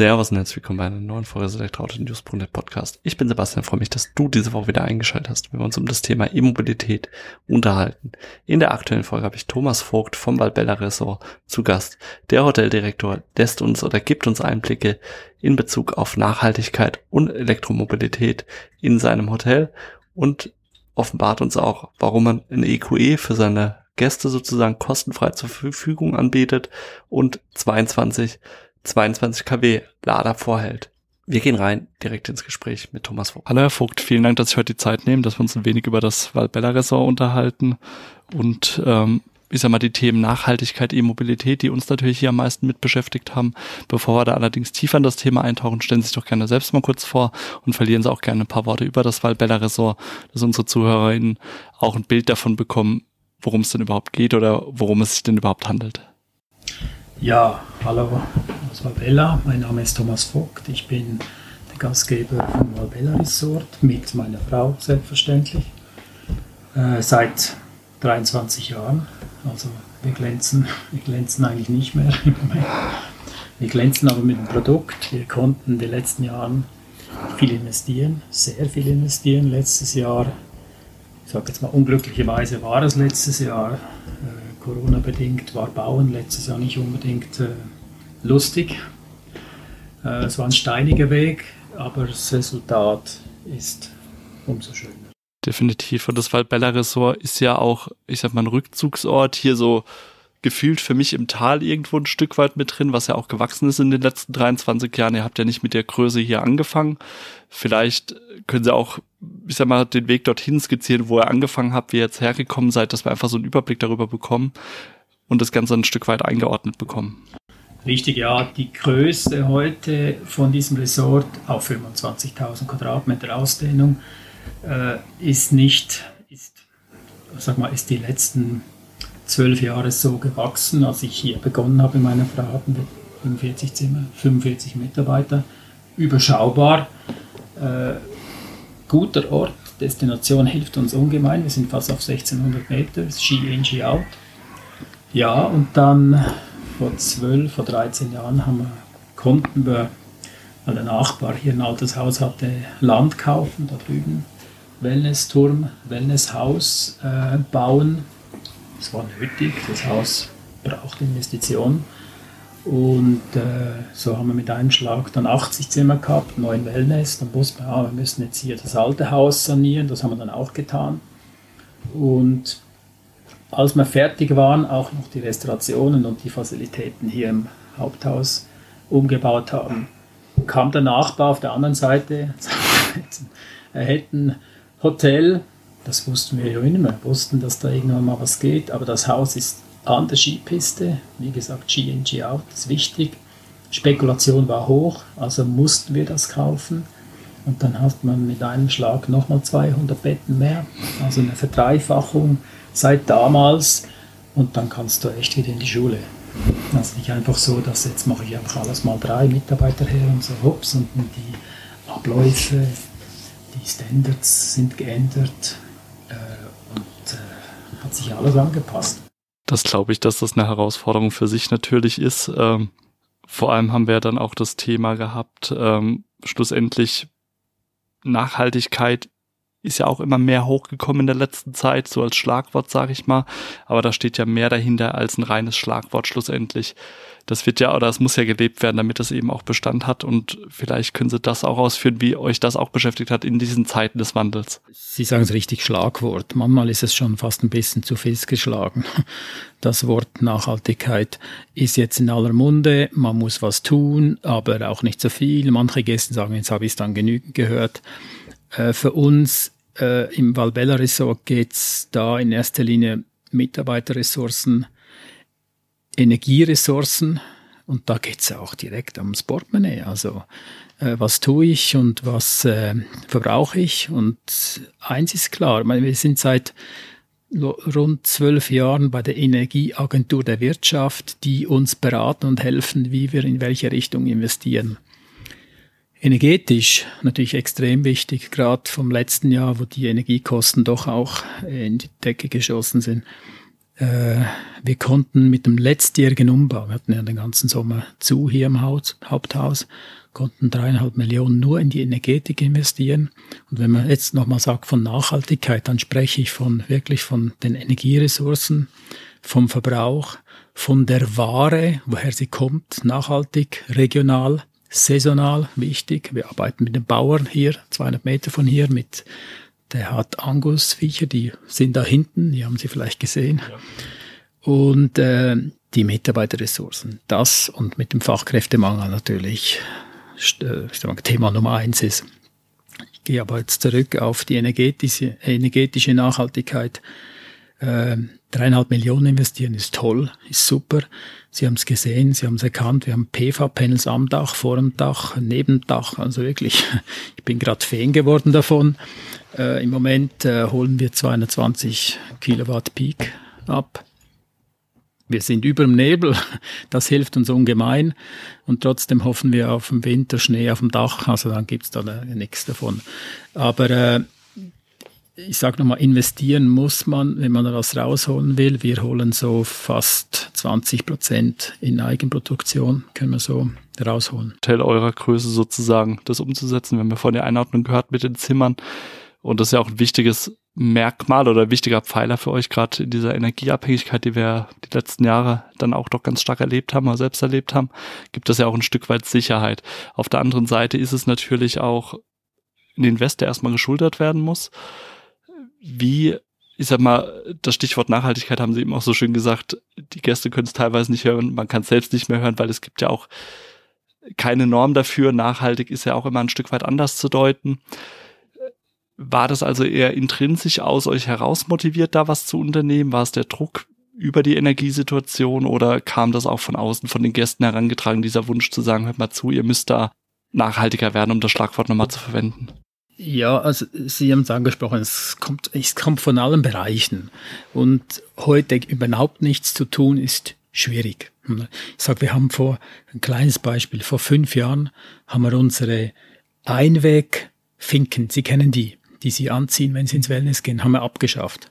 Servus und herzlich willkommen bei einer neuen Folge des Elektroauto-News.net Podcast. Ich bin Sebastian, freue mich, dass du diese Woche wieder eingeschaltet hast, wenn wir uns um das Thema E-Mobilität unterhalten. In der aktuellen Folge habe ich Thomas Vogt vom Valbella Ressort zu Gast. Der Hoteldirektor lässt uns oder gibt uns Einblicke in Bezug auf Nachhaltigkeit und Elektromobilität in seinem Hotel und offenbart uns auch, warum man ein EQE für seine Gäste sozusagen kostenfrei zur Verfügung anbietet und 22 22 kW Lader vorhält. Wir gehen rein direkt ins Gespräch mit Thomas Vogt. Hallo Herr Vogt, vielen Dank, dass Sie heute die Zeit nehmen, dass wir uns ein wenig über das Valbella-Ressort unterhalten und ähm, ich sag mal, die Themen Nachhaltigkeit, E-Mobilität, die uns natürlich hier am meisten mit beschäftigt haben. Bevor wir da allerdings tiefer in das Thema eintauchen, stellen Sie sich doch gerne selbst mal kurz vor und verlieren Sie auch gerne ein paar Worte über das Valbella Ressort, dass unsere ZuhörerInnen auch ein Bild davon bekommen, worum es denn überhaupt geht oder worum es sich denn überhaupt handelt. Ja, hallo aus Valbella. Mein Name ist Thomas Vogt. Ich bin der Gastgeber vom Valbella Resort mit meiner Frau selbstverständlich. Äh, seit 23 Jahren. Also wir glänzen, wir glänzen eigentlich nicht mehr im Moment. Wir glänzen aber mit dem Produkt. Wir konnten in den letzten Jahren viel investieren, sehr viel investieren. Letztes Jahr, ich sage jetzt mal unglücklicherweise war es letztes Jahr, äh, Corona-bedingt war Bauen letztes Jahr nicht unbedingt äh, lustig. Äh, es war ein steiniger Weg, aber das Resultat ist umso schöner. Definitiv. Und das Waldbella Ressort ist ja auch, ich sag mal, ein Rückzugsort hier so gefühlt für mich im Tal irgendwo ein Stück weit mit drin, was ja auch gewachsen ist in den letzten 23 Jahren. Ihr habt ja nicht mit der Größe hier angefangen. Vielleicht können Sie auch, ich sag mal, den Weg dorthin skizzieren, wo ihr angefangen habt, wie ihr jetzt hergekommen seid, dass wir einfach so einen Überblick darüber bekommen und das Ganze ein Stück weit eingeordnet bekommen. Richtig, ja. Die Größe heute von diesem Resort auf 25.000 Quadratmeter Ausdehnung äh, ist nicht, ist, sag mal, ist die letzten zwölf Jahre so gewachsen. Als ich hier begonnen habe, meine Frau hatten wir 45 Zimmer, 45 Mitarbeiter, überschaubar. Äh, guter Ort, Destination hilft uns ungemein. Wir sind fast auf 1600 Meter, Ski in, Ski out. Ja, und dann vor 12, vor 13 Jahren haben wir, konnten wir, weil der Nachbar hier ein altes Haus hatte, Land kaufen, da drüben. Wellnessturm, Wellnesshaus äh, bauen es war nötig, das Haus braucht Investitionen. Und äh, so haben wir mit einem Schlag dann 80 Zimmer gehabt, neun Wellness. Dann wussten wir, ah, wir müssen jetzt hier das alte Haus sanieren, das haben wir dann auch getan. Und als wir fertig waren, auch noch die Restaurationen und die Facilitäten hier im Haupthaus umgebaut haben, kam der Nachbar auf der anderen Seite, er hätte ein Hotel das wussten wir ja. Wir wussten, dass da irgendwann mal was geht, aber das Haus ist an der Skipiste. Wie gesagt, Ski in, Ski out ist wichtig. Spekulation war hoch, also mussten wir das kaufen. Und dann hat man mit einem Schlag nochmal 200 Betten mehr, also eine Verdreifachung seit damals. Und dann kannst du echt wieder in die Schule. Also nicht einfach so, dass jetzt mache ich einfach alles mal drei Mitarbeiter her und so hops und die Abläufe, die Standards sind geändert hat sich alles angepasst. Das glaube ich, dass das eine Herausforderung für sich natürlich ist. Ähm, vor allem haben wir dann auch das Thema gehabt, ähm, schlussendlich Nachhaltigkeit ist ja auch immer mehr hochgekommen in der letzten Zeit, so als Schlagwort, sage ich mal. Aber da steht ja mehr dahinter als ein reines Schlagwort schlussendlich. Das wird ja, oder es muss ja gelebt werden, damit es eben auch Bestand hat. Und vielleicht können Sie das auch ausführen, wie euch das auch beschäftigt hat in diesen Zeiten des Wandels. Sie sagen es richtig, Schlagwort. Manchmal ist es schon fast ein bisschen zu fest geschlagen. Das Wort Nachhaltigkeit ist jetzt in aller Munde. Man muss was tun, aber auch nicht so viel. Manche Gäste sagen, jetzt habe ich es dann genügend gehört. Äh, für uns äh, im Valbella Resort geht es da in erster Linie Mitarbeiterressourcen, Energieressourcen und da geht es auch direkt ums Portemonnaie. Also äh, was tue ich und was äh, verbrauche ich? Und eins ist klar, meine, wir sind seit rund zwölf Jahren bei der Energieagentur der Wirtschaft, die uns beraten und helfen, wie wir in welche Richtung investieren. Energetisch natürlich extrem wichtig, gerade vom letzten Jahr, wo die Energiekosten doch auch in die Decke geschossen sind. Äh, wir konnten mit dem letztjährigen Umbau, wir hatten ja den ganzen Sommer zu hier im Haus, Haupthaus, konnten dreieinhalb Millionen nur in die Energetik investieren. Und wenn man jetzt nochmal sagt von Nachhaltigkeit, dann spreche ich von wirklich von den Energieressourcen, vom Verbrauch, von der Ware, woher sie kommt, nachhaltig, regional, saisonal wichtig. Wir arbeiten mit den Bauern hier, 200 Meter von hier, mit der hat Angusviecher, die sind da hinten, die haben Sie vielleicht gesehen. Ja. Und äh, die Mitarbeiterressourcen, das und mit dem Fachkräftemangel natürlich äh, mal, Thema Nummer eins ist. Ich gehe aber jetzt zurück auf die energetische, energetische Nachhaltigkeit. Äh, dreieinhalb Millionen investieren ist toll, ist super. Sie haben es gesehen, Sie haben es erkannt. Wir haben PV-Panels am Dach, vor dem Dach, neben dem Dach. Also wirklich, ich bin gerade Fan geworden davon. Äh, Im Moment äh, holen wir 220 Kilowatt Peak ab wir sind über dem Nebel, das hilft uns ungemein und trotzdem hoffen wir auf den Winter Schnee auf dem Dach, also dann gibt's da nichts davon. Aber äh, ich sage nochmal, investieren muss man, wenn man was rausholen will. Wir holen so fast 20 Prozent in Eigenproduktion, können wir so rausholen. Teil eurer Größe sozusagen, das umzusetzen. Wir haben ja vorhin die Einordnung gehört mit den Zimmern. Und das ist ja auch ein wichtiges Merkmal oder wichtiger Pfeiler für euch, gerade in dieser Energieabhängigkeit, die wir die letzten Jahre dann auch doch ganz stark erlebt haben oder selbst erlebt haben, gibt es ja auch ein Stück weit Sicherheit. Auf der anderen Seite ist es natürlich auch ein Invest, der erstmal geschultert werden muss. Wie, ich sag mal, das Stichwort Nachhaltigkeit haben Sie eben auch so schön gesagt, die Gäste können es teilweise nicht hören, man kann es selbst nicht mehr hören, weil es gibt ja auch keine Norm dafür. Nachhaltig ist ja auch immer ein Stück weit anders zu deuten. War das also eher intrinsisch aus euch heraus motiviert, da was zu unternehmen? War es der Druck über die Energiesituation oder kam das auch von außen von den Gästen herangetragen, dieser Wunsch zu sagen, hört mal zu, ihr müsst da nachhaltiger werden, um das Schlagwort nochmal zu verwenden? Ja, also Sie haben es angesprochen, es kommt, es kommt von allen Bereichen. Und heute überhaupt nichts zu tun ist schwierig. Ich sage, wir haben vor, ein kleines Beispiel, vor fünf Jahren haben wir unsere Einwegfinken, Sie kennen die, die sie anziehen, wenn sie ins Wellness gehen, haben wir abgeschafft.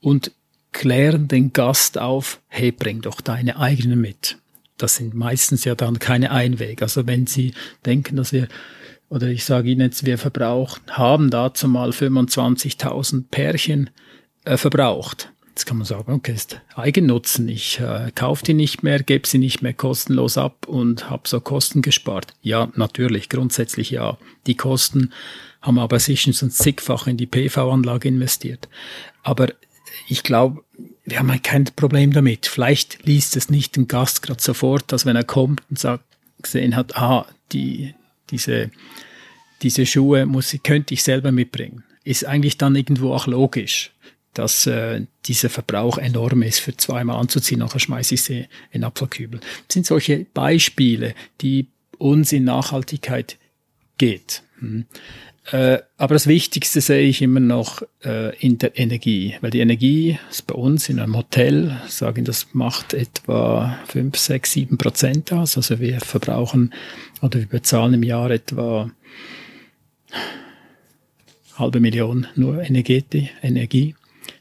Und klären den Gast auf, hey, bring doch deine eigenen mit. Das sind meistens ja dann keine Einweg. Also wenn Sie denken, dass wir, oder ich sage Ihnen jetzt, wir verbraucht, haben dazu mal 25.000 Pärchen äh, verbraucht. Jetzt kann man sagen, okay, ist Eigennutzen. Ich äh, kaufe die nicht mehr, gebe sie nicht mehr kostenlos ab und habe so Kosten gespart. Ja, natürlich, grundsätzlich ja. Die Kosten haben aber sicher schon zigfach in die PV-Anlage investiert. Aber ich glaube, wir haben halt kein Problem damit. Vielleicht liest es nicht den Gast gerade sofort, dass wenn er kommt und sagt, gesehen hat, ah, die, diese, diese Schuhe muss, könnte ich selber mitbringen. Ist eigentlich dann irgendwo auch logisch, dass äh, dieser Verbrauch enorm ist, für zweimal anzuziehen, nachher schmeiße ich sie in den Abfallkübel. Das sind solche Beispiele, die uns in Nachhaltigkeit geht. Hm. Äh, aber das Wichtigste sehe ich immer noch äh, in der Energie, weil die Energie ist bei uns in einem Hotel, sagen, das macht etwa 5, 6, 7 Prozent aus. Also wir verbrauchen oder wir bezahlen im Jahr etwa halbe Million nur Energie, Energie.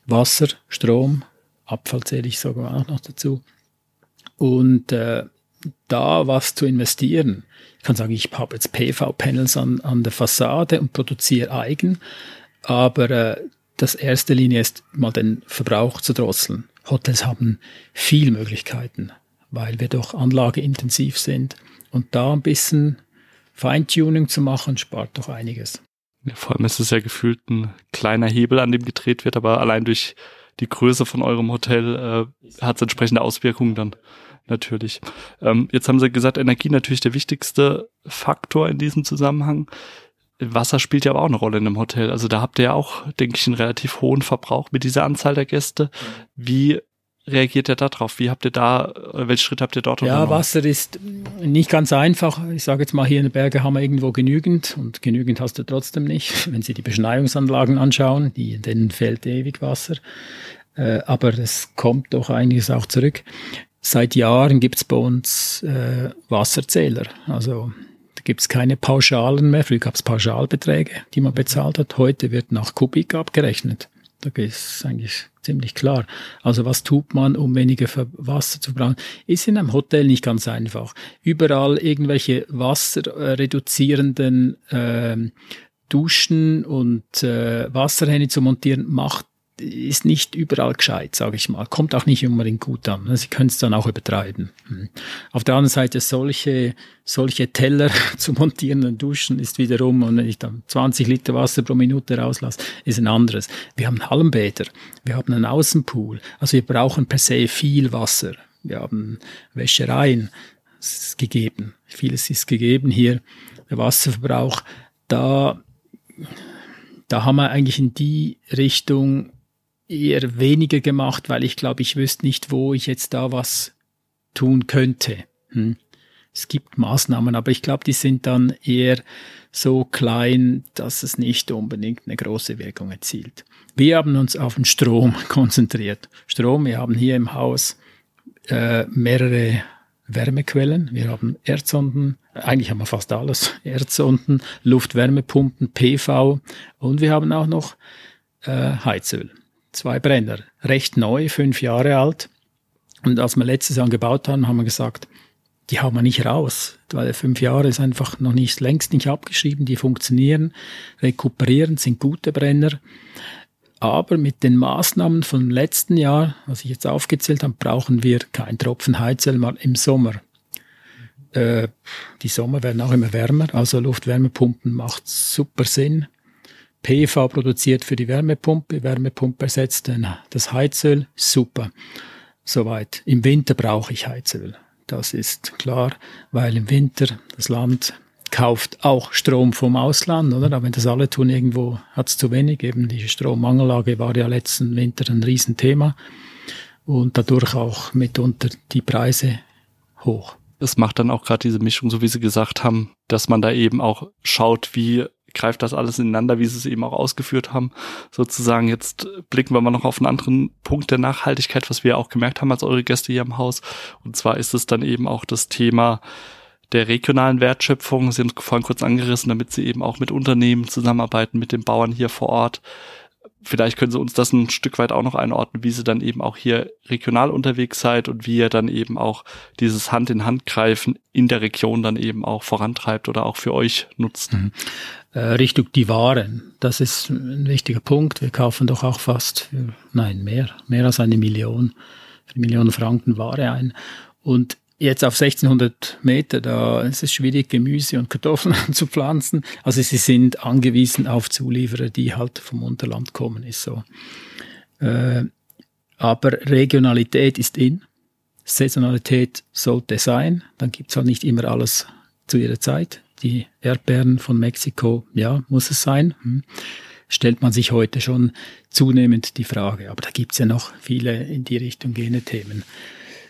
Wasser, Strom, Abfall zähle ich sogar auch noch dazu. Und äh, da was zu investieren. Ich kann sagen, ich habe jetzt PV-Panels an, an der Fassade und produziere eigen, aber äh, das erste Linie ist mal den Verbrauch zu drosseln. Hotels haben viel Möglichkeiten, weil wir doch anlageintensiv sind und da ein bisschen Feintuning zu machen, spart doch einiges. Ja, vor allem ist es ja gefühlt ein kleiner Hebel, an dem gedreht wird, aber allein durch die Größe von eurem Hotel äh, hat es entsprechende Auswirkungen dann natürlich. Ähm, jetzt haben Sie gesagt, Energie natürlich der wichtigste Faktor in diesem Zusammenhang. Wasser spielt ja aber auch eine Rolle in einem Hotel. Also da habt ihr ja auch, denke ich, einen relativ hohen Verbrauch mit dieser Anzahl der Gäste. Wie reagiert ihr da drauf? Wie habt ihr da, welche Schritte habt ihr dort Ja, Wasser ist nicht ganz einfach. Ich sage jetzt mal, hier in den Bergen haben wir irgendwo genügend und genügend hast du trotzdem nicht. Wenn Sie die Beschneiungsanlagen anschauen, die, denen fehlt ewig Wasser. Äh, aber es kommt doch einiges auch zurück. Seit Jahren gibt es bei uns äh, Wasserzähler. Also da gibt es keine Pauschalen mehr. Früher gab es Pauschalbeträge, die man bezahlt hat. Heute wird nach Kubik abgerechnet. Da ist eigentlich ziemlich klar. Also was tut man, um weniger Wasser zu brauchen? Ist in einem Hotel nicht ganz einfach. Überall irgendwelche wasserreduzierenden äh, Duschen und äh, Wasserhähne zu montieren, macht ist nicht überall gescheit, sage ich mal. Kommt auch nicht unbedingt gut an. Sie können es dann auch übertreiben. Hm. Auf der anderen Seite solche, solche Teller zu montieren und duschen ist wiederum, und wenn ich dann 20 Liter Wasser pro Minute rauslasse, ist ein anderes. Wir haben Hallenbäder, wir haben einen Außenpool. Also wir brauchen per se viel Wasser. Wir haben Wäschereien. Es ist gegeben. Vieles ist gegeben hier. Der Wasserverbrauch, da, da haben wir eigentlich in die Richtung eher weniger gemacht, weil ich glaube, ich wüsste nicht, wo ich jetzt da was tun könnte. Hm. Es gibt Maßnahmen, aber ich glaube, die sind dann eher so klein, dass es nicht unbedingt eine große Wirkung erzielt. Wir haben uns auf den Strom konzentriert. Strom, wir haben hier im Haus äh, mehrere Wärmequellen. Wir haben Erdsonden, eigentlich haben wir fast alles. Erdsonden, Luftwärmepumpen, PV und wir haben auch noch äh, Heizöl zwei Brenner, recht neu, fünf Jahre alt. Und als wir letztes Jahr gebaut haben, haben wir gesagt, die haben wir nicht raus, weil fünf Jahre ist einfach noch nicht längst nicht abgeschrieben, die funktionieren, rekuperieren, sind gute Brenner. Aber mit den Maßnahmen vom letzten Jahr, was ich jetzt aufgezählt habe, brauchen wir kein Tropfen Heizöl mal im Sommer. Äh, die Sommer werden auch immer wärmer, also Luftwärmepumpen macht super Sinn. PV produziert für die Wärmepumpe, Wärmepumpe ersetzt das Heizöl, super. Soweit. Im Winter brauche ich Heizöl. Das ist klar, weil im Winter das Land kauft auch Strom vom Ausland, oder? Aber wenn das alle tun, irgendwo hat es zu wenig. Eben die Strommangellage war ja letzten Winter ein Riesenthema und dadurch auch mitunter die Preise hoch. Es macht dann auch gerade diese Mischung, so wie Sie gesagt haben, dass man da eben auch schaut, wie greift das alles ineinander, wie sie es eben auch ausgeführt haben. Sozusagen, jetzt blicken wir mal noch auf einen anderen Punkt der Nachhaltigkeit, was wir auch gemerkt haben als eure Gäste hier im Haus. Und zwar ist es dann eben auch das Thema der regionalen Wertschöpfung. Sie haben es vorhin kurz angerissen, damit sie eben auch mit Unternehmen zusammenarbeiten, mit den Bauern hier vor Ort vielleicht können Sie uns das ein Stück weit auch noch einordnen, wie Sie dann eben auch hier regional unterwegs seid und wie ihr dann eben auch dieses Hand in Hand greifen in der Region dann eben auch vorantreibt oder auch für euch nutzt. Mhm. Äh, Richtung die Waren, das ist ein wichtiger Punkt. Wir kaufen doch auch fast, nein, mehr, mehr als eine Million, eine Million Franken Ware ein. Und jetzt auf 1600 Meter, da ist es schwierig, Gemüse und Kartoffeln zu pflanzen. Also sie sind angewiesen auf Zulieferer, die halt vom Unterland kommen, ist so. Äh, aber Regionalität ist in. Saisonalität sollte sein. Dann gibt's halt nicht immer alles zu ihrer Zeit. Die Erdbeeren von Mexiko, ja, muss es sein. Hm. Stellt man sich heute schon zunehmend die Frage. Aber da gibt's ja noch viele in die Richtung gehende Themen.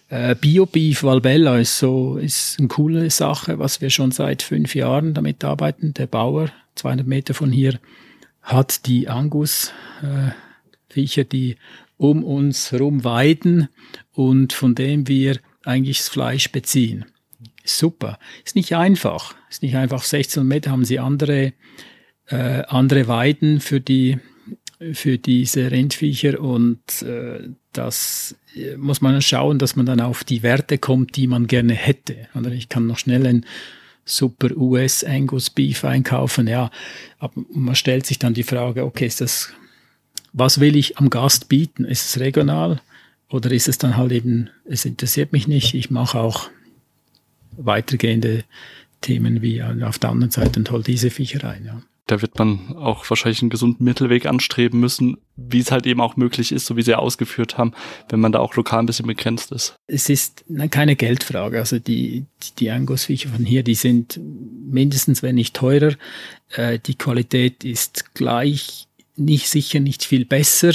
Äh, Bio-Beef Valbella ist so, ist eine coole Sache, was wir schon seit fünf Jahren damit arbeiten. Der Bauer, 200 Meter von hier, hat die Angus-Viecher, äh, die um uns herum weiden und von dem wir eigentlich das Fleisch beziehen. Super. Ist nicht einfach. Ist nicht einfach. 16 Meter haben sie andere, äh, andere Weiden für die, für diese Rindviecher und äh, das äh, muss man schauen, dass man dann auf die Werte kommt, die man gerne hätte. Oder ich kann noch schnell ein super US Angus Beef einkaufen, ja, aber man stellt sich dann die Frage, okay, ist das, was will ich am Gast bieten? Ist es regional oder ist es dann halt eben, es interessiert mich nicht, ich mache auch weitergehende Themen wie auf der anderen Seite und hol diese Viecher rein, ja da wird man auch wahrscheinlich einen gesunden Mittelweg anstreben müssen, wie es halt eben auch möglich ist, so wie Sie ausgeführt haben, wenn man da auch lokal ein bisschen begrenzt ist. Es ist keine Geldfrage. Also die, die Angusviecher von hier, die sind mindestens, wenn nicht teurer. Äh, die Qualität ist gleich, nicht sicher nicht viel besser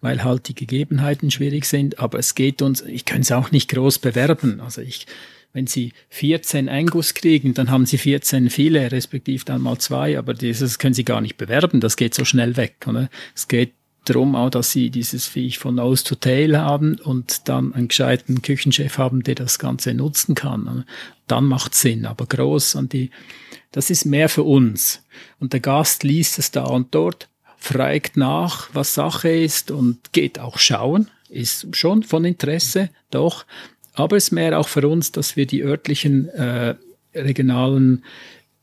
weil halt die Gegebenheiten schwierig sind, aber es geht uns, ich kann es auch nicht groß bewerben. Also ich wenn Sie 14 Angus kriegen, dann haben Sie 14 viele, respektive dann mal zwei, aber dieses können Sie gar nicht bewerben, das geht so schnell weg. Oder? Es geht darum auch, dass sie dieses Viech von Nose to Tail haben und dann einen gescheiten Küchenchef haben, der das Ganze nutzen kann. Dann macht Sinn, aber groß an die, das ist mehr für uns. Und der Gast liest es da und dort, fragt nach, was Sache ist und geht auch schauen, ist schon von Interesse, doch. Aber es ist mehr auch für uns, dass wir die örtlichen, äh, regionalen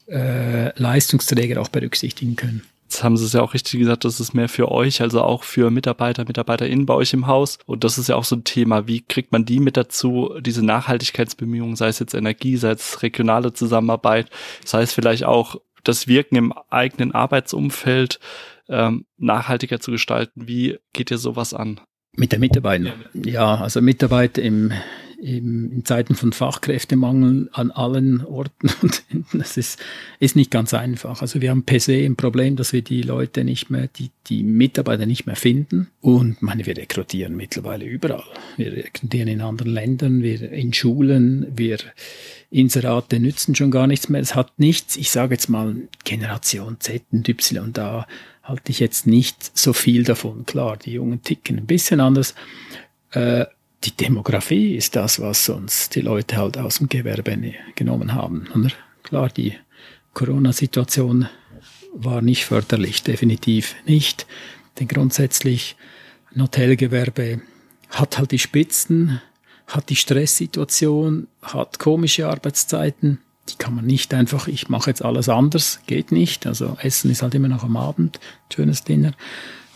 äh, Leistungsträger auch berücksichtigen können. Jetzt haben Sie es ja auch richtig gesagt, das ist mehr für euch, also auch für Mitarbeiter, MitarbeiterInnen bei euch im Haus. Und das ist ja auch so ein Thema. Wie kriegt man die mit dazu, diese Nachhaltigkeitsbemühungen, sei es jetzt Energie, sei es regionale Zusammenarbeit, sei es vielleicht auch das Wirken im eigenen Arbeitsumfeld ähm, nachhaltiger zu gestalten? Wie geht ihr sowas an? Mit den Mitarbeitern. Ja, also Mitarbeiter im, im, in Zeiten von Fachkräftemangel an allen Orten und das ist, ist nicht ganz einfach. Also wir haben per se ein Problem, dass wir die Leute nicht mehr, die, die Mitarbeiter nicht mehr finden. Und meine, wir rekrutieren mittlerweile überall. Wir rekrutieren in anderen Ländern, wir in Schulen, wir Inserate nützen schon gar nichts mehr. Es hat nichts, ich sage jetzt mal Generation Z und Y, da halte ich jetzt nicht so viel davon. Klar, die Jungen ticken ein bisschen anders. Äh, die Demografie ist das, was uns die Leute halt aus dem Gewerbe ne, genommen haben. Oder? Klar, die Corona-Situation war nicht förderlich, definitiv nicht. Denn grundsätzlich ein Hotelgewerbe hat halt die Spitzen, hat die Stresssituation, hat komische Arbeitszeiten. Die kann man nicht einfach, ich mache jetzt alles anders, geht nicht. Also Essen ist halt immer noch am Abend, schönes Dinner.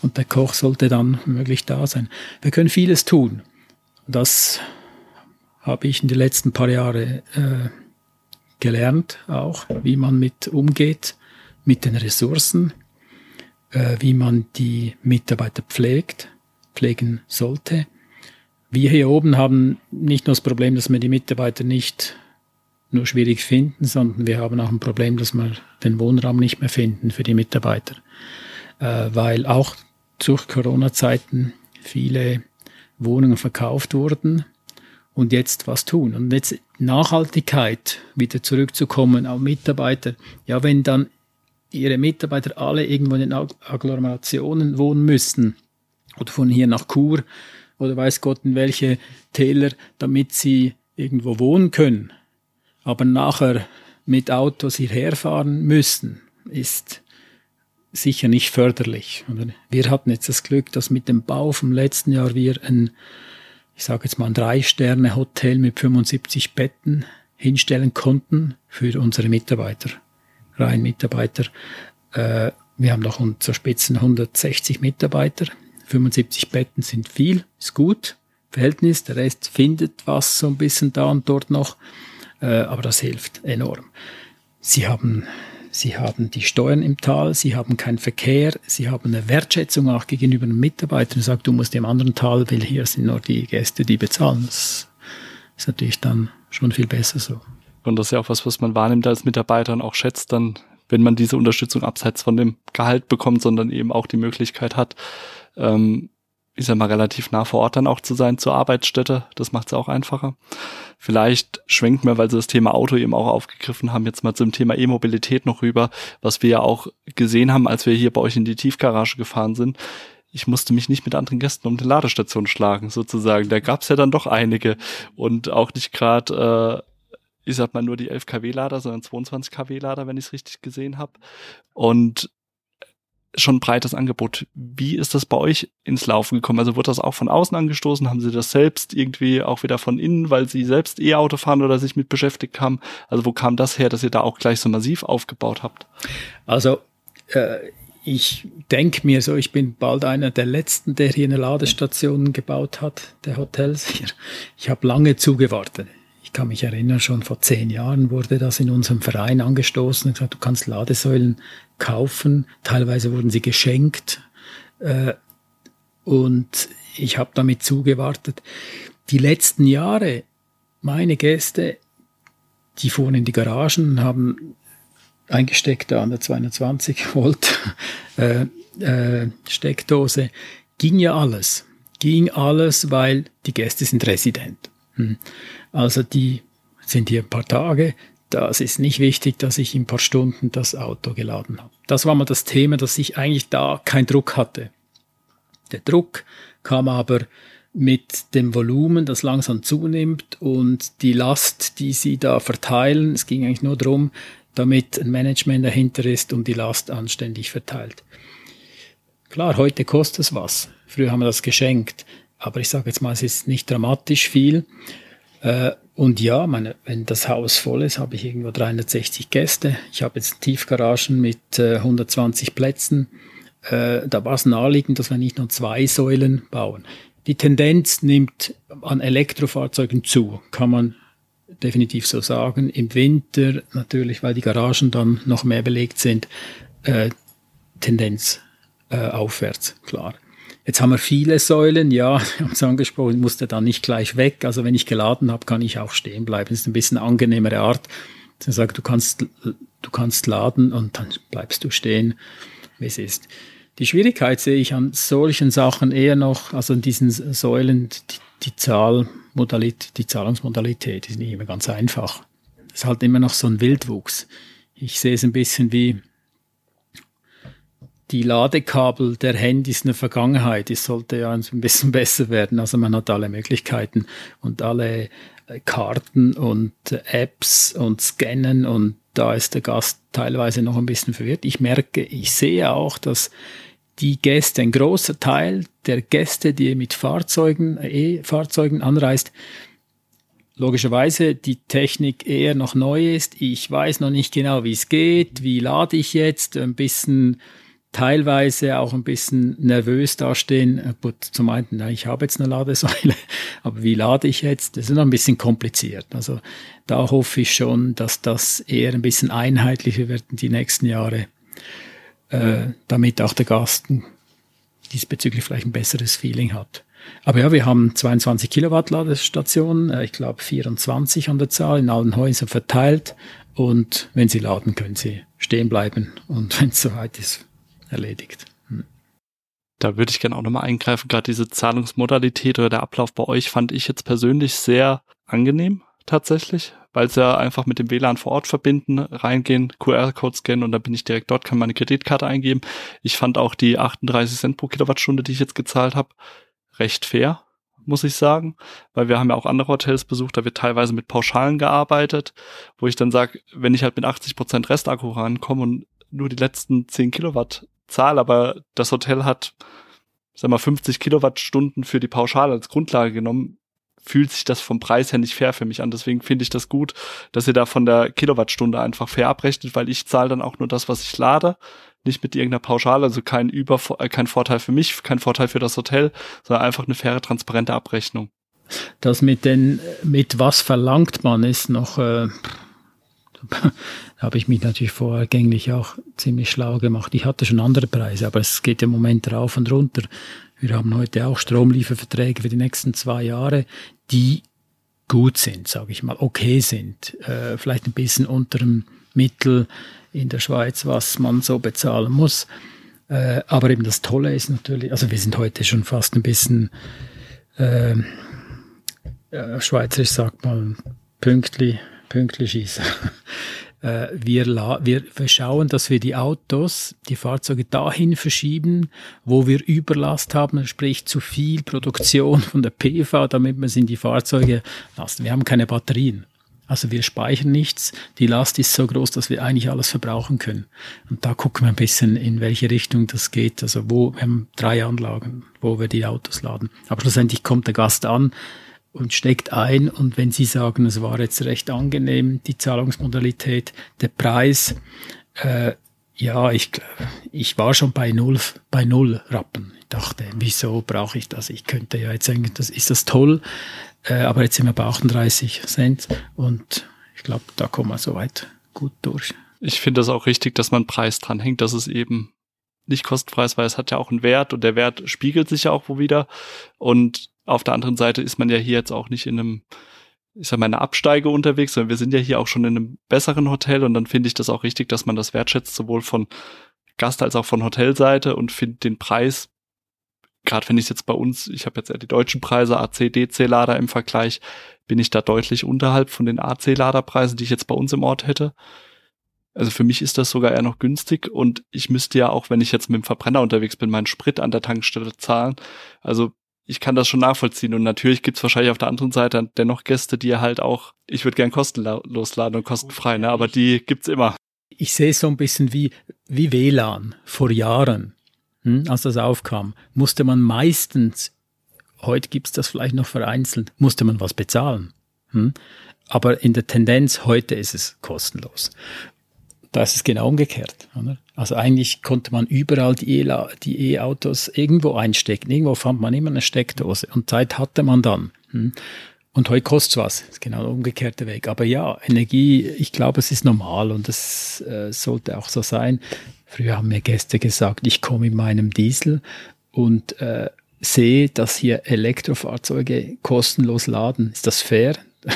Und der Koch sollte dann möglich da sein. Wir können vieles tun. Das habe ich in den letzten paar Jahren äh, gelernt, auch wie man mit umgeht, mit den Ressourcen, äh, wie man die Mitarbeiter pflegt, pflegen sollte. Wir hier oben haben nicht nur das Problem, dass wir die Mitarbeiter nicht nur schwierig finden, sondern wir haben auch ein Problem, dass wir den Wohnraum nicht mehr finden für die Mitarbeiter, äh, weil auch durch Corona-Zeiten viele Wohnungen verkauft wurden und jetzt was tun. Und jetzt Nachhaltigkeit, wieder zurückzukommen auf Mitarbeiter. Ja, wenn dann Ihre Mitarbeiter alle irgendwo in Agglomerationen wohnen müssen oder von hier nach Chur oder weiß Gott in welche Täler, damit sie irgendwo wohnen können, aber nachher mit Autos hierher fahren müssen, ist sicher nicht förderlich. Wir hatten jetzt das Glück, dass mit dem Bau vom letzten Jahr wir ein, ich sage jetzt mal ein Drei-Sterne-Hotel mit 75 Betten hinstellen konnten für unsere Mitarbeiter, rein Mitarbeiter. Äh, wir haben noch zur Spitzen 160 Mitarbeiter. 75 Betten sind viel, ist gut, Verhältnis. Der Rest findet was so ein bisschen da und dort noch, äh, aber das hilft enorm. Sie haben Sie haben die Steuern im Tal, Sie haben keinen Verkehr, Sie haben eine Wertschätzung auch gegenüber den Mitarbeitern. Sie sagt, du musst im anderen Tal, weil hier sind nur die Gäste, die bezahlen. Das ist natürlich dann schon viel besser so. Und das ist ja auch was, was man wahrnimmt als Mitarbeiter und auch schätzt dann, wenn man diese Unterstützung abseits von dem Gehalt bekommt, sondern eben auch die Möglichkeit hat, ähm, ich sag mal, relativ nah vor Ort dann auch zu sein zur Arbeitsstätte. Das macht es auch einfacher. Vielleicht schwenken wir, weil Sie das Thema Auto eben auch aufgegriffen haben, jetzt mal zum Thema E-Mobilität noch rüber, was wir ja auch gesehen haben, als wir hier bei euch in die Tiefgarage gefahren sind. Ich musste mich nicht mit anderen Gästen um die Ladestation schlagen, sozusagen. Da gab es ja dann doch einige und auch nicht gerade äh, ich sag mal nur die 11 kW-Lader, sondern 22 kW-Lader, wenn ich es richtig gesehen habe. Und schon breites Angebot. Wie ist das bei euch ins Laufen gekommen? Also wurde das auch von außen angestoßen? Haben Sie das selbst irgendwie auch wieder von innen, weil Sie selbst E-Auto fahren oder sich mit beschäftigt haben? Also wo kam das her, dass ihr da auch gleich so massiv aufgebaut habt? Also äh, ich denke mir so, ich bin bald einer der Letzten, der hier eine Ladestation gebaut hat, der Hotels hier. Ich habe lange zugewartet. Ich kann mich erinnern, schon vor zehn Jahren wurde das in unserem Verein angestoßen und gesagt, du kannst Ladesäulen kaufen. Teilweise wurden sie geschenkt. Äh, und ich habe damit zugewartet. Die letzten Jahre, meine Gäste, die fuhren in die Garagen haben eingesteckt da an der 220 Volt äh, äh, Steckdose. Ging ja alles. Ging alles, weil die Gäste sind resident. Hm. Also die sind hier ein paar Tage. Das ist nicht wichtig, dass ich in ein paar Stunden das Auto geladen habe. Das war mal das Thema, dass ich eigentlich da keinen Druck hatte. Der Druck kam aber mit dem Volumen, das langsam zunimmt und die Last, die sie da verteilen, es ging eigentlich nur darum, damit ein Management dahinter ist und die Last anständig verteilt. Klar, heute kostet es was. Früher haben wir das geschenkt. Aber ich sage jetzt mal, es ist nicht dramatisch viel. Äh, und ja, meine, wenn das Haus voll ist, habe ich irgendwo 360 Gäste. Ich habe jetzt Tiefgaragen mit 120 äh, Plätzen. Äh, da war es naheliegend, dass wir nicht nur zwei Säulen bauen. Die Tendenz nimmt an Elektrofahrzeugen zu, kann man definitiv so sagen. Im Winter natürlich, weil die Garagen dann noch mehr belegt sind, äh, Tendenz äh, aufwärts, klar. Jetzt haben wir viele Säulen, ja, wir haben es angesprochen, musste dann nicht gleich weg. Also wenn ich geladen habe, kann ich auch stehen bleiben. Das ist ein bisschen angenehmere Art. Dann sagt, du kannst, du kannst laden und dann bleibst du stehen, wie es ist. Die Schwierigkeit sehe ich an solchen Sachen eher noch, also in diesen Säulen, die, die Zahlmodalität, die Zahlungsmodalität ist nicht immer ganz einfach. Das ist halt immer noch so ein Wildwuchs. Ich sehe es ein bisschen wie die Ladekabel der Handys in der Vergangenheit. Es sollte ja ein bisschen besser werden. Also man hat alle Möglichkeiten und alle äh, Karten und Apps und Scannen und da ist der Gast teilweise noch ein bisschen verwirrt. Ich merke, ich sehe auch, dass die Gäste, ein großer Teil der Gäste, die mit Fahrzeugen, E-Fahrzeugen anreist, logischerweise die Technik eher noch neu ist. Ich weiß noch nicht genau, wie es geht. Wie lade ich jetzt? Ein bisschen teilweise auch ein bisschen nervös dastehen. Gut, zum einen, na, ich habe jetzt eine Ladesäule, aber wie lade ich jetzt? Das ist noch ein bisschen kompliziert. Also da hoffe ich schon, dass das eher ein bisschen einheitlicher wird in die nächsten Jahre, äh, damit auch der Gast diesbezüglich vielleicht ein besseres Feeling hat. Aber ja, wir haben 22 Kilowatt Ladestationen, äh, ich glaube 24 an der Zahl, in allen Häusern verteilt. Und wenn Sie laden, können Sie stehen bleiben. Und wenn es soweit ist, erledigt. Hm. Da würde ich gerne auch nochmal eingreifen. Gerade diese Zahlungsmodalität oder der Ablauf bei euch fand ich jetzt persönlich sehr angenehm tatsächlich, weil sie ja einfach mit dem WLAN vor Ort verbinden, reingehen, QR-Code scannen und dann bin ich direkt dort, kann meine Kreditkarte eingeben. Ich fand auch die 38 Cent pro Kilowattstunde, die ich jetzt gezahlt habe, recht fair, muss ich sagen, weil wir haben ja auch andere Hotels besucht, da wird teilweise mit Pauschalen gearbeitet, wo ich dann sage, wenn ich halt mit 80 Prozent Restakku rankomme und nur die letzten 10 Kilowatt zahle, aber das Hotel hat, sag mal, 50 Kilowattstunden für die Pauschale als Grundlage genommen, fühlt sich das vom Preis her nicht fair für mich an. Deswegen finde ich das gut, dass ihr da von der Kilowattstunde einfach fair abrechnet, weil ich zahle dann auch nur das, was ich lade, nicht mit irgendeiner Pauschale, also kein Über, äh, kein Vorteil für mich, kein Vorteil für das Hotel, sondern einfach eine faire, transparente Abrechnung. Das mit den, mit was verlangt man, ist noch, äh, habe ich mich natürlich vorgänglich auch ziemlich schlau gemacht. Ich hatte schon andere Preise, aber es geht im Moment rauf und runter. Wir haben heute auch Stromlieferverträge für die nächsten zwei Jahre, die gut sind, sage ich mal, okay sind. Äh, vielleicht ein bisschen unter dem Mittel in der Schweiz, was man so bezahlen muss. Äh, aber eben das Tolle ist natürlich, also wir sind heute schon fast ein bisschen, äh, äh, Schweizerisch sagt man, pünktlich, pünktlich schießen. Äh, wir, wir, schauen, dass wir die Autos, die Fahrzeuge dahin verschieben, wo wir Überlast haben, sprich zu viel Produktion von der PV, damit wir es in die Fahrzeuge lassen. Wir haben keine Batterien. Also wir speichern nichts. Die Last ist so groß, dass wir eigentlich alles verbrauchen können. Und da gucken wir ein bisschen, in welche Richtung das geht. Also wo, wir haben drei Anlagen, wo wir die Autos laden. Aber schlussendlich kommt der Gast an, und steckt ein. Und wenn Sie sagen, es war jetzt recht angenehm, die Zahlungsmodalität, der Preis, äh, ja, ich, ich war schon bei null, bei null Rappen. Ich dachte, wieso brauche ich das? Ich könnte ja jetzt sagen, das ist das toll, äh, aber jetzt sind wir bei 38 Cent und ich glaube, da kommen wir soweit gut durch. Ich finde das auch richtig, dass man Preis dran hängt, dass es eben nicht kostenpreis, weil es hat ja auch einen Wert und der Wert spiegelt sich ja auch wo wieder. Und auf der anderen Seite ist man ja hier jetzt auch nicht in einem, ich sag mal, einer Absteige unterwegs, sondern wir sind ja hier auch schon in einem besseren Hotel und dann finde ich das auch richtig, dass man das wertschätzt, sowohl von Gast als auch von Hotelseite und finde den Preis, gerade wenn ich jetzt bei uns, ich habe jetzt ja die deutschen Preise, AC, DC-Lader im Vergleich, bin ich da deutlich unterhalb von den AC-Laderpreisen, die ich jetzt bei uns im Ort hätte. Also für mich ist das sogar eher noch günstig und ich müsste ja auch, wenn ich jetzt mit dem Verbrenner unterwegs bin, meinen Sprit an der Tankstelle zahlen. Also ich kann das schon nachvollziehen und natürlich gibt's wahrscheinlich auf der anderen Seite dennoch Gäste, die halt auch, ich würde gern kostenlos laden und kostenfrei, ne? aber die gibt's immer. Ich sehe so ein bisschen wie, wie WLAN vor Jahren, hm, als das aufkam, musste man meistens, heute gibt's das vielleicht noch vereinzelt, musste man was bezahlen. Hm? Aber in der Tendenz heute ist es kostenlos. Da ist es genau umgekehrt. Oder? Also eigentlich konnte man überall die E-Autos irgendwo einstecken. Irgendwo fand man immer eine Steckdose und Zeit hatte man dann. Hm? Und heute kostet es was. Das ist genau der umgekehrte Weg. Aber ja, Energie, ich glaube, es ist normal und es äh, sollte auch so sein. Früher haben mir Gäste gesagt, ich komme in meinem Diesel und äh, sehe, dass hier Elektrofahrzeuge kostenlos laden. Ist das fair?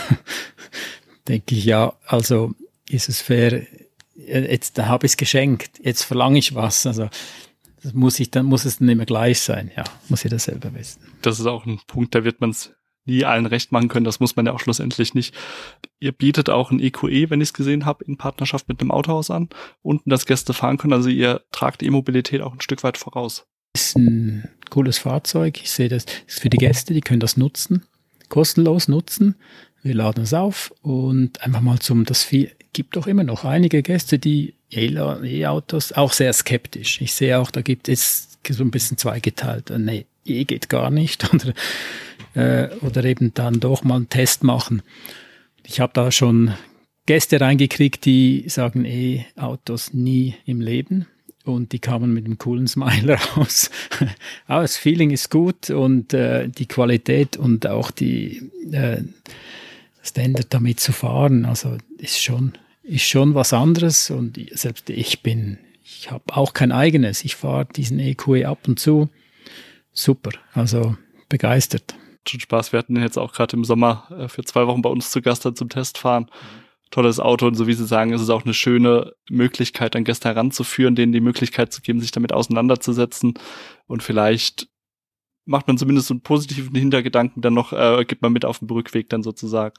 Denke ich, ja, also ist es fair, jetzt habe ich es geschenkt, jetzt verlange ich was. Also das muss ich dann muss es dann immer gleich sein. Ja, muss jeder selber wissen. Das ist auch ein Punkt, da wird man es nie allen recht machen können. Das muss man ja auch schlussendlich nicht. Ihr bietet auch ein EQE, e, wenn ich es gesehen habe, in Partnerschaft mit einem Autohaus an, unten das Gäste fahren können. Also ihr tragt E-Mobilität auch ein Stück weit voraus. Das ist ein cooles Fahrzeug. Ich sehe das, das ist für die Gäste, die können das nutzen, kostenlos nutzen. Wir laden es auf und einfach mal zum, das viel, gibt doch immer noch einige Gäste, die E-Autos auch sehr skeptisch. Ich sehe auch, da gibt es so ein bisschen zweigeteilt. Äh, nee, E geht gar nicht oder, äh, oder eben dann doch mal einen Test machen. Ich habe da schon Gäste reingekriegt, die sagen E-Autos nie im Leben und die kamen mit einem coolen Smile raus. Aber das Feeling ist gut und äh, die Qualität und auch die äh, Standard damit zu fahren, also ist schon ist schon was anderes und selbst ich bin, ich habe auch kein eigenes. Ich fahre diesen EQE ab und zu. Super, also begeistert. Schon Spaß. Wir hatten ihn jetzt auch gerade im Sommer äh, für zwei Wochen bei uns zu Gast zum Testfahren. Tolles Auto und so wie Sie sagen, ist es auch eine schöne Möglichkeit, an Gäste heranzuführen, denen die Möglichkeit zu geben, sich damit auseinanderzusetzen und vielleicht macht man zumindest so einen positiven Hintergedanken dann noch, äh, gibt man mit auf den Rückweg dann sozusagen.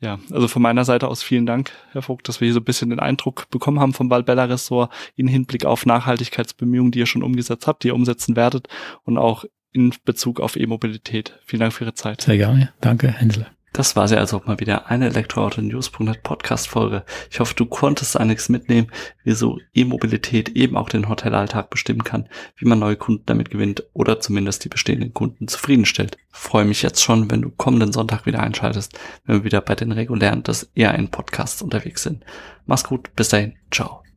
Ja, also von meiner Seite aus vielen Dank, Herr Vogt, dass wir hier so ein bisschen den Eindruck bekommen haben vom Valbella Ressort in Hinblick auf Nachhaltigkeitsbemühungen, die ihr schon umgesetzt habt, die ihr umsetzen werdet und auch in Bezug auf E-Mobilität. Vielen Dank für Ihre Zeit. Sehr gerne. Danke, Hänsler. Das war sie also auch mal wieder eine Elektroauto-News.net Podcast-Folge. Ich hoffe, du konntest einiges mitnehmen, wie so E-Mobilität eben auch den Hotelalltag bestimmen kann, wie man neue Kunden damit gewinnt oder zumindest die bestehenden Kunden zufriedenstellt. freue mich jetzt schon, wenn du kommenden Sonntag wieder einschaltest, wenn wir wieder bei den regulären des ein Podcasts unterwegs sind. Mach's gut, bis dahin, ciao.